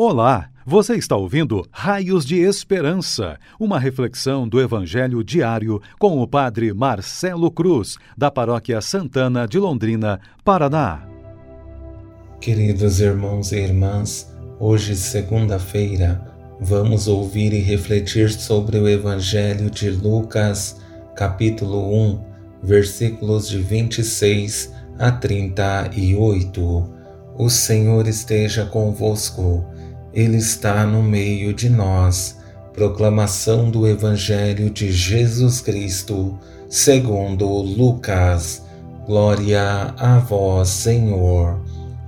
Olá, você está ouvindo Raios de Esperança, uma reflexão do Evangelho diário com o Padre Marcelo Cruz, da Paróquia Santana de Londrina, Paraná. Queridos irmãos e irmãs, hoje, segunda-feira, vamos ouvir e refletir sobre o Evangelho de Lucas, capítulo 1, versículos de 26 a 38. O Senhor esteja convosco. Ele está no meio de nós. Proclamação do Evangelho de Jesus Cristo, segundo Lucas. Glória a vós, Senhor.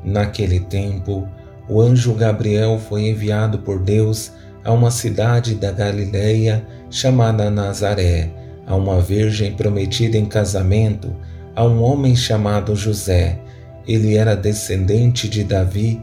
Naquele tempo, o anjo Gabriel foi enviado por Deus a uma cidade da Galileia chamada Nazaré, a uma virgem prometida em casamento a um homem chamado José. Ele era descendente de Davi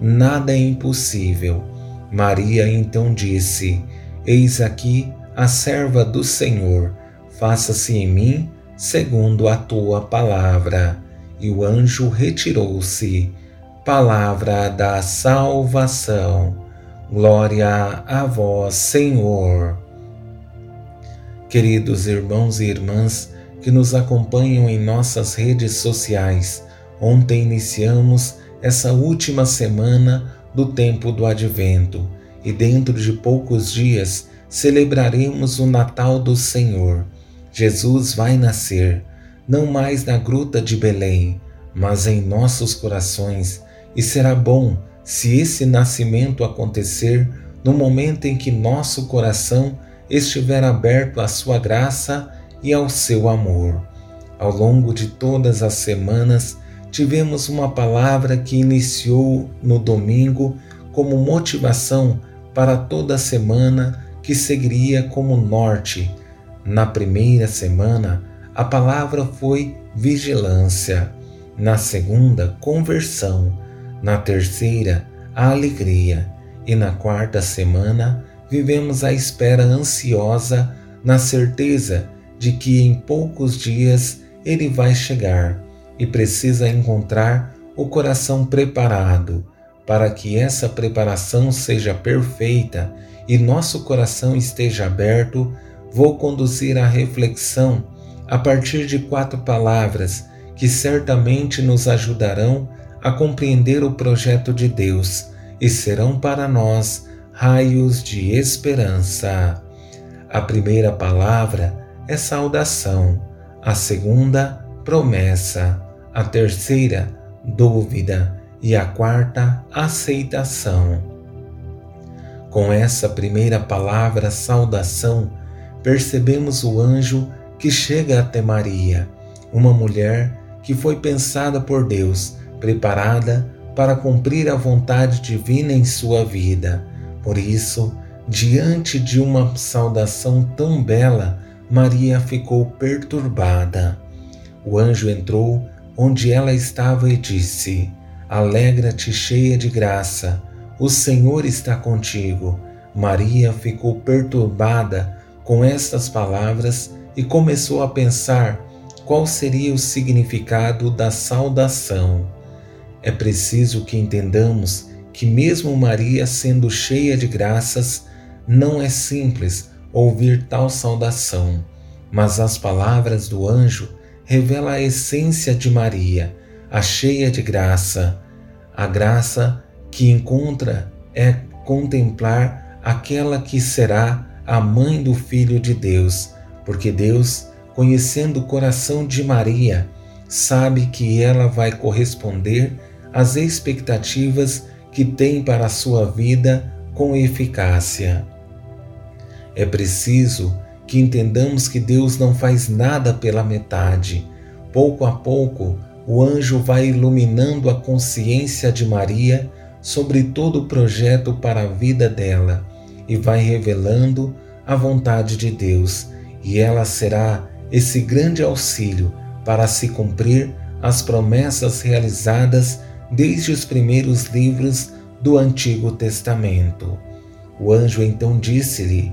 nada é impossível. Maria então disse: Eis aqui a serva do Senhor, faça-se em mim segundo a tua palavra. E o anjo retirou-se. Palavra da salvação. Glória a vós, Senhor. Queridos irmãos e irmãs que nos acompanham em nossas redes sociais, Ontem iniciamos essa última semana do tempo do Advento e dentro de poucos dias celebraremos o Natal do Senhor. Jesus vai nascer, não mais na gruta de Belém, mas em nossos corações, e será bom se esse nascimento acontecer no momento em que nosso coração estiver aberto à sua graça e ao seu amor. Ao longo de todas as semanas, tivemos uma palavra que iniciou no domingo como motivação para toda a semana que seguiria como norte. Na primeira semana, a palavra foi vigilância, na segunda, conversão, na terceira, a alegria. E na quarta semana, vivemos a espera ansiosa na certeza de que em poucos dias ele vai chegar e precisa encontrar o coração preparado. Para que essa preparação seja perfeita e nosso coração esteja aberto, vou conduzir a reflexão a partir de quatro palavras que certamente nos ajudarão a compreender o projeto de Deus e serão para nós raios de esperança. A primeira palavra é saudação, a segunda, promessa a terceira, dúvida e a quarta, aceitação. Com essa primeira palavra, saudação, percebemos o anjo que chega até Maria, uma mulher que foi pensada por Deus, preparada para cumprir a vontade divina em sua vida. Por isso, diante de uma saudação tão bela, Maria ficou perturbada. O anjo entrou onde ela estava e disse: Alegra-te, cheia de graça, o Senhor está contigo. Maria ficou perturbada com estas palavras e começou a pensar qual seria o significado da saudação. É preciso que entendamos que, mesmo Maria sendo cheia de graças, não é simples ouvir tal saudação, mas as palavras do anjo revelam a essência de Maria, a cheia de graça. A graça que encontra é contemplar aquela que será a mãe do Filho de Deus, porque Deus, conhecendo o coração de Maria, sabe que ela vai corresponder às expectativas que tem para a sua vida com eficácia. É preciso que entendamos que Deus não faz nada pela metade. Pouco a pouco, o anjo vai iluminando a consciência de Maria sobre todo o projeto para a vida dela e vai revelando a vontade de Deus, e ela será esse grande auxílio para se cumprir as promessas realizadas desde os primeiros livros do Antigo Testamento. O anjo então disse-lhe: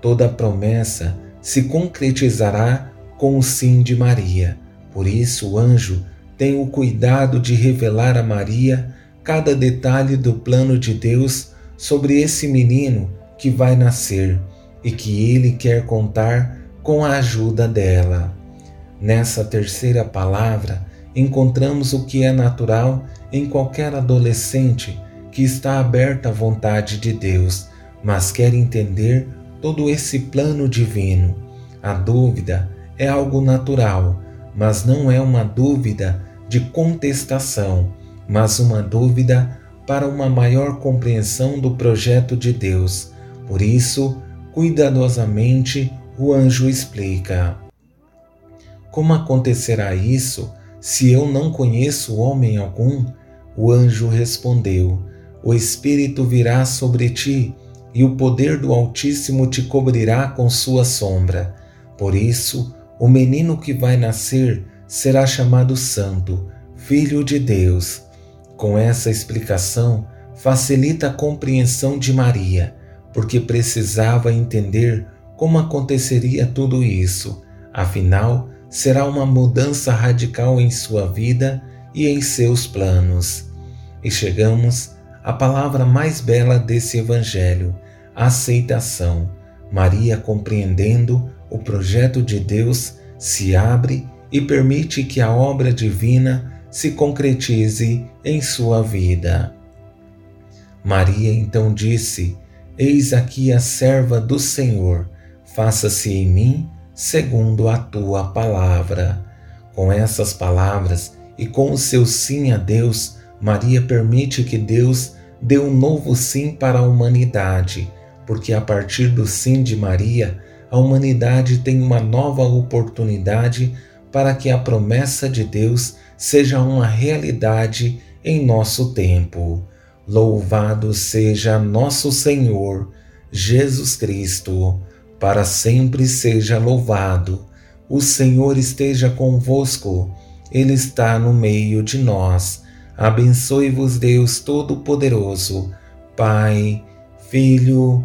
Toda promessa se concretizará com o sim de Maria. Por isso, o anjo tem o cuidado de revelar a Maria cada detalhe do plano de Deus sobre esse menino que vai nascer e que ele quer contar com a ajuda dela. Nessa terceira palavra, encontramos o que é natural em qualquer adolescente que está aberta à vontade de Deus, mas quer entender todo esse plano divino. A dúvida é algo natural, mas não é uma dúvida de contestação, mas uma dúvida para uma maior compreensão do projeto de Deus. Por isso, cuidadosamente, o anjo explica. Como acontecerá isso se eu não conheço homem algum, o anjo respondeu: O Espírito virá sobre ti, e o poder do Altíssimo te cobrirá com sua sombra. Por isso, o menino que vai nascer será chamado Santo, Filho de Deus. Com essa explicação, facilita a compreensão de Maria, porque precisava entender como aconteceria tudo isso. Afinal, será uma mudança radical em sua vida e em seus planos. E chegamos à palavra mais bela desse Evangelho, aceitação. Maria, compreendendo o projeto de Deus, se abre e permite que a obra divina se concretize em sua vida. Maria então disse: Eis aqui a serva do Senhor, faça-se em mim segundo a tua palavra. Com essas palavras e com o seu sim a Deus, Maria permite que Deus dê um novo sim para a humanidade, porque a partir do sim de Maria, a humanidade tem uma nova oportunidade para que a promessa de Deus seja uma realidade em nosso tempo. Louvado seja nosso Senhor Jesus Cristo para sempre seja louvado. O Senhor esteja convosco, Ele está no meio de nós. Abençoe-vos, Deus Todo-Poderoso, Pai, Filho